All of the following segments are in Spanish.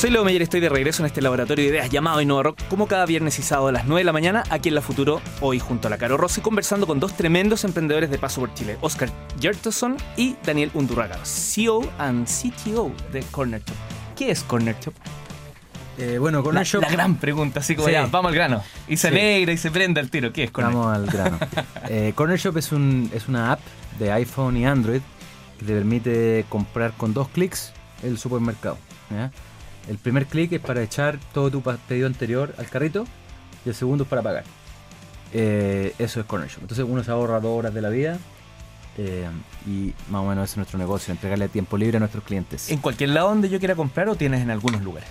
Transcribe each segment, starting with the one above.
Soy Leo Meyer, estoy de regreso en este laboratorio de ideas llamado Innova Rock, como cada viernes y sábado a las 9 de la mañana, aquí en La Futuro, hoy junto a la Caro Rossi, conversando con dos tremendos emprendedores de paso por Chile, Oscar Jertoson y Daniel Undurraga, CEO and CTO de Corner Shop. ¿Qué es Corner Shop? Eh, bueno, Corner La, Shop. la gran pregunta, así como Sí. ya, vamos al grano. Y se Sí. alegra y se prende al tiro. ¿Qué es Corner Vamos al grano. Eh, Corner Shop es, un, es una app de iPhone y Android que te permite comprar con dos clics el supermercado. ¿ya? El primer clic es para echar todo tu pedido anterior al carrito y el segundo es para pagar. Eh, eso es Corner Shop. Entonces uno se ahorra dos horas de la vida eh, y más o menos ese es nuestro negocio, entregarle tiempo libre a nuestros clientes. ¿En cualquier lado donde yo quiera comprar o tienes en algunos lugares?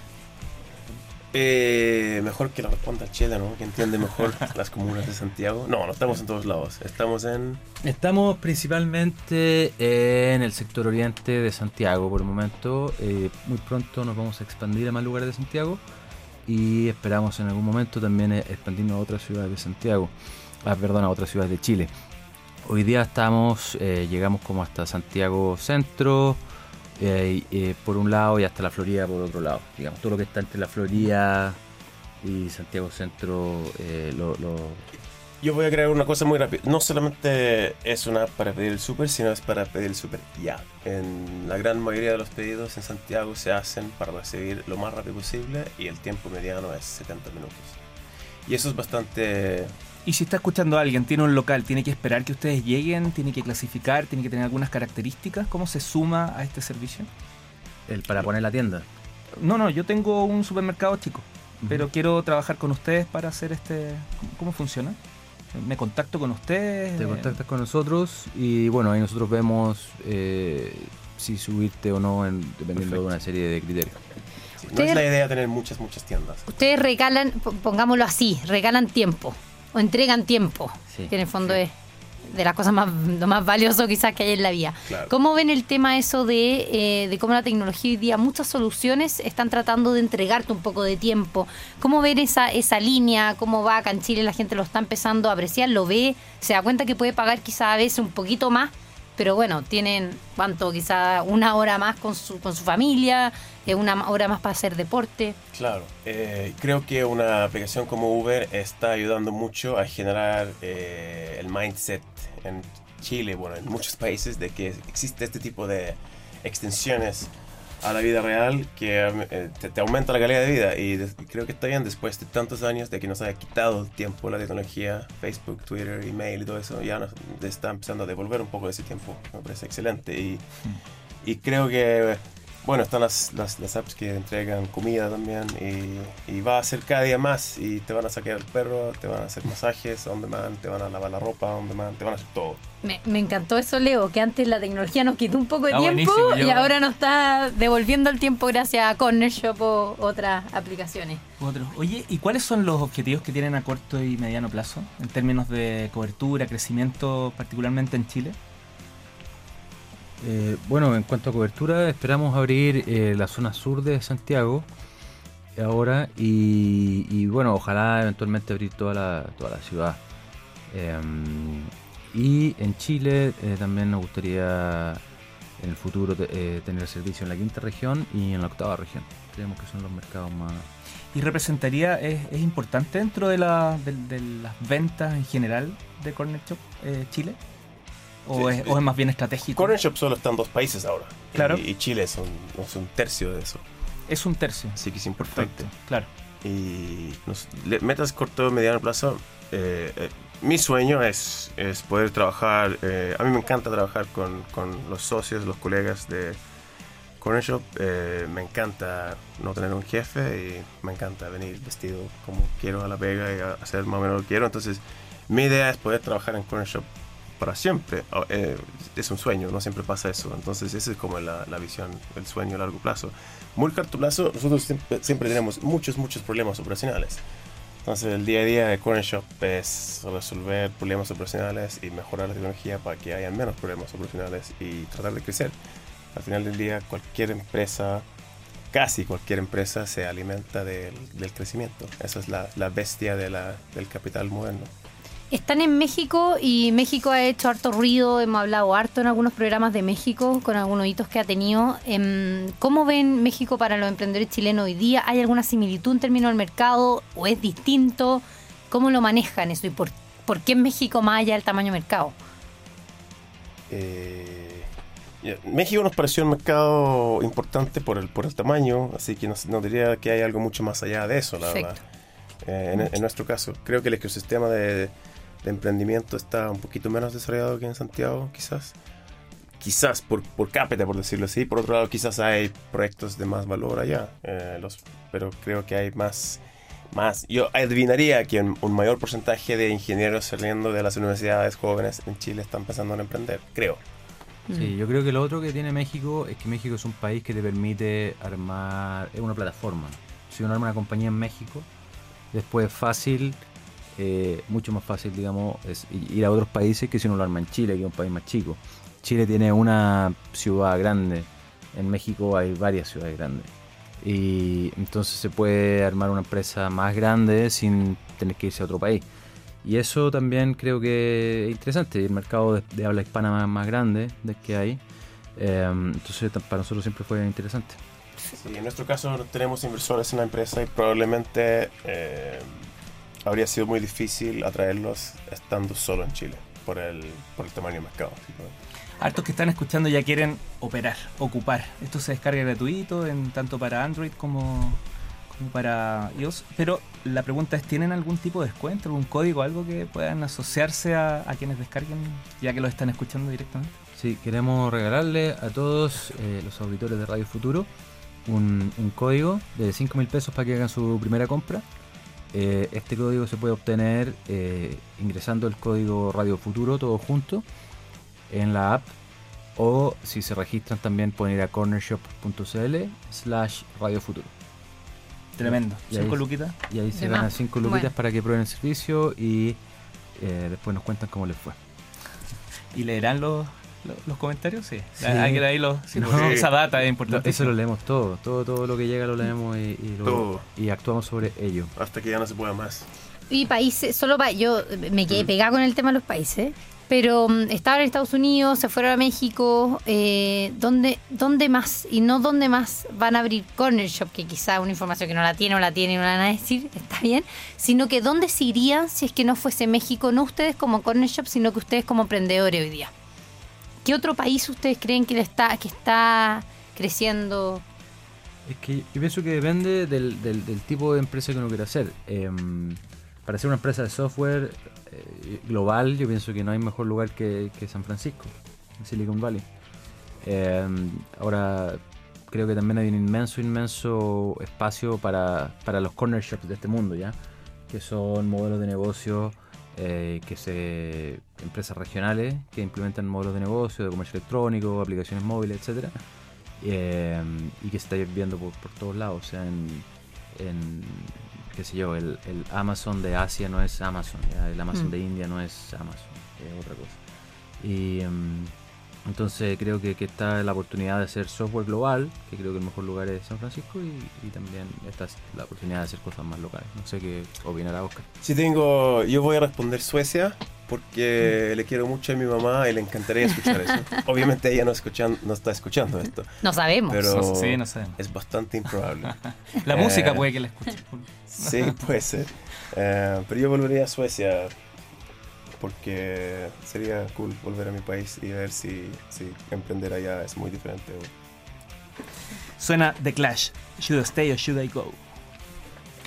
Eh, mejor que lo responda Chela, ¿no? Que entiende mejor las comunas de Santiago. No, no estamos en todos lados. Estamos en. Estamos principalmente en el sector oriente de Santiago por el momento. Eh, muy pronto nos vamos a expandir a más lugares de Santiago y esperamos en algún momento también eh, expandirnos a otras ciudades de Santiago, ah, perdón, a otras ciudades de Chile. Hoy día estamos, eh, llegamos como hasta Santiago Centro, eh, eh, por un lado y hasta la Florida por otro lado. Digamos, todo lo que está entre la Florida y Santiago Centro eh, lo, lo- Yo voy a crear una cosa muy rápida. No solamente es una app para pedir el súper, sino es para pedir el súper ya. En la gran mayoría de los pedidos en Santiago se hacen para recibir lo más rápido posible y el tiempo mediano es 70 minutos. Y eso es bastante... Y si está escuchando a alguien, tiene un local, tiene que esperar que ustedes lleguen, tiene que clasificar, tiene que tener algunas características, ¿cómo se suma a este servicio? el, para poner la tienda. No, no, yo tengo un supermercado chico, pero quiero trabajar con ustedes para hacer este... ¿Cómo, funciona? ¿Me contacto con ustedes? Te Eh, contactas con nosotros y bueno, ahí nosotros vemos eh, si subirte o no en- dependiendo de una serie de criterios. sí, no es la idea tener muchas, muchas tiendas. Ustedes regalan, pongámoslo así, regalan tiempo o entregan tiempo, Sí, que en el fondo sí. es de las cosas más, lo más valioso quizás que hay en la vida. Claro. ¿Cómo ven el tema eso de, eh, de cómo la tecnología hoy día, muchas soluciones están tratando de entregarte un poco de tiempo? ¿Cómo ven esa, esa línea? ¿Cómo va acá en Chile? La gente lo está empezando a apreciar, lo ve, se da cuenta que puede pagar quizás a veces un poquito más, pero bueno, tienen, ¿cuánto? Quizá una hora más con su, con su familia, eh, una hora más para hacer deporte. Claro, eh, creo que una aplicación como Uber está ayudando mucho a generar eh, el mindset en Chile, bueno, en muchos países, de que existe este tipo de extensiones a la vida real que eh, te, te aumenta la calidad de vida. Y de- y creo que está bien después de tantos años de que nos haya quitado tiempo la tecnología, Facebook, Twitter, email y todo eso, ya nos está empezando a devolver un poco de ese tiempo, me parece excelente. Y, y creo que bueno, están las, las, las apps que entregan comida también y, y va a ser cada día más y te van a sacar el perro, te van a hacer masajes on demand, te van a lavar la ropa on demand, te van a hacer todo. Me, me encantó eso, Leo, que antes la tecnología nos quitó un poco de Ah, tiempo y yo- ahora nos está devolviendo el tiempo gracias a Corner Shop o otras aplicaciones. Otro. Oye, ¿y cuáles son los objetivos que tienen a corto y mediano plazo en términos de cobertura, crecimiento, particularmente en Chile? Eh, bueno, en cuanto a cobertura, esperamos abrir eh, la zona sur de Santiago ahora y, y, bueno, ojalá eventualmente abrir toda la, toda la ciudad. Em, y en Chile eh, también nos gustaría en el futuro te- eh, tener servicio en la quinta región y en la octava región. Creemos que son los mercados más... ¿Y representaría, es, importante dentro de, la, de, de las ventas en general de Corner Shop eh, Chile? ¿O, Sí, es, sí. o es más bien estratégico? Corner Shop solo está en dos países ahora. Claro. Y, y Chile es un, es un tercio de eso. Es un tercio. Así que es importante. Perfecto, claro. Y nos- metas corto mediano plazo. eh, eh, mi sueño es, es poder trabajar. eh, a mí me encanta trabajar con, con los socios, los colegas de Corner Shop. eh, me encanta no tener un jefe y me encanta venir vestido como quiero a la pega y a hacer más o menos lo que quiero. Entonces, mi idea es poder trabajar en Corner Shop para siempre. Oh, eh, es un sueño, no siempre pasa eso. Entonces, esa es como la, la visión, el sueño a largo plazo. Muy corto plazo, nosotros siempre, siempre tenemos muchos, muchos problemas operacionales. Entonces, el día a día de Corner Shop es resolver problemas operacionales y mejorar la tecnología para que haya menos problemas operacionales y tratar de crecer. Al final del día, cualquier empresa, casi cualquier empresa, se alimenta del, del crecimiento. Esa es la, la bestia de la, del capital moderno. Están en México y México ha hecho harto ruido, hemos hablado harto en algunos programas de México con algunos hitos que ha tenido. Em, ¿Cómo ven México para los emprendedores chilenos hoy día? ¿Hay alguna similitud en términos del mercado o es distinto? ¿Cómo lo manejan eso y por, por qué en México más allá del tamaño mercado? Eh, México nos pareció un mercado importante por el, por el tamaño, así que no, no diría que hay algo mucho más allá de eso, la Perfecto. verdad. Eh, en, en nuestro caso, creo que el ecosistema de, de emprendimiento está un poquito menos desarrollado que en Santiago, quizás. Quizás por, por cápita, por decirlo así. Por otro lado, quizás hay proyectos de más valor allá. eh, los, pero creo que hay más, más. Yo adivinaría que un, un mayor porcentaje de ingenieros saliendo de las universidades jóvenes en Chile están pensando en emprender. Creo. Sí, yo creo que lo otro que tiene México es que México es un país que te permite armar, es una plataforma. Si uno arma una compañía en México, después es fácil, eh, mucho más fácil, digamos, es ir a otros países que si uno lo arma en Chile, que es un país más chico. Chile tiene una ciudad grande, en México hay varias ciudades grandes. Y entonces se puede armar una empresa más grande sin tener que irse a otro país. Y eso también creo que es interesante, el mercado de, de habla hispana más, más grande del que hay. Eh, entonces para nosotros siempre fue interesante. Sí, en nuestro caso tenemos inversores en la empresa y probablemente eh, habría sido muy difícil atraerlos estando solo en Chile por el, por el tamaño del mercado. Hartos que están escuchando ya quieren operar, ocupar. Esto se descarga gratuito en tanto para Android como, como para iOS. Pero la pregunta es, ¿tienen algún tipo de descuento, algún código, algo que puedan asociarse a, a quienes descarguen, ya que lo están escuchando directamente? Sí, queremos regalarle a todos eh, los auditores de Radio Futuro un, un código de 5 mil pesos para que hagan su primera compra. Eh, este código se puede obtener eh, ingresando el código Radio Futuro todo junto en la app o si se registran también pueden ir a cornershop.cl slash Radio Futuro. Tremendo. Y ahí- Cinco luquitas. Y ahí se ganan más. 5 luquitas Bueno. para que prueben el servicio y eh, después nos cuentan cómo les fue. ¿Y leerán los, los, comentarios? Sí. Sí. Hay que leer los, sí, No. porque esa data es No, importante. eso lo leemos todo, todo, todo lo que llega lo leemos y, y lo- Todo. y actuamos sobre ello. Hasta que ya no se pueda más. Y países, solo pa- yo me quedé pegada con el tema de los países, pero mm, estaban en Estados Unidos, se fueron a México, eh, ¿dónde, ¿dónde más? Y no dónde más van a abrir Corner Shop, que quizá una información que no la tiene o la tiene y no la van a decir, está bien, sino que dónde se irían si es que no fuese México, no ustedes como Corner Shop, sino que ustedes como emprendedores hoy día. ¿Qué otro país ustedes creen que, está, creciendo? Es que yo pienso que depende del, tipo de empresa que uno quiera hacer. Em, para ser una empresa de software eh, global, yo pienso que no hay mejor lugar que, que San Francisco, Silicon Valley. Em, ahora, creo que también hay un inmenso, inmenso espacio para, para los corner shops de este mundo, ¿ya? Que son modelos de negocio eh, que se empresas regionales que implementan modelos de negocio, de comercio electrónico, aplicaciones móviles, etcétera eh, y que se está viendo por, por todos lados. O sea, en, en, qué sé yo, el, el Amazon de Asia no es Amazon, ¿ya? el Amazon Mm. de India no es Amazon, es otra cosa. Y em, entonces creo que, que está la oportunidad de hacer software global, que creo que el mejor lugar es San Francisco, y, y también está la oportunidad de hacer cosas más locales. No sé qué opinará Oscar. Si tengo, yo voy a responder Suecia porque le quiero mucho a mi mamá y le encantaría escuchar eso. Obviamente ella no, escuchan, no está escuchando esto, No sabemos. pero No sí, no sabemos. es bastante improbable. La Eh, música puede que la escuchen. Sí, puede ser. Eh, pero yo volvería a Suecia porque sería cool volver a mi país y ver si, si emprender allá es muy diferente. Suena The Clash. Should I stay or should I go?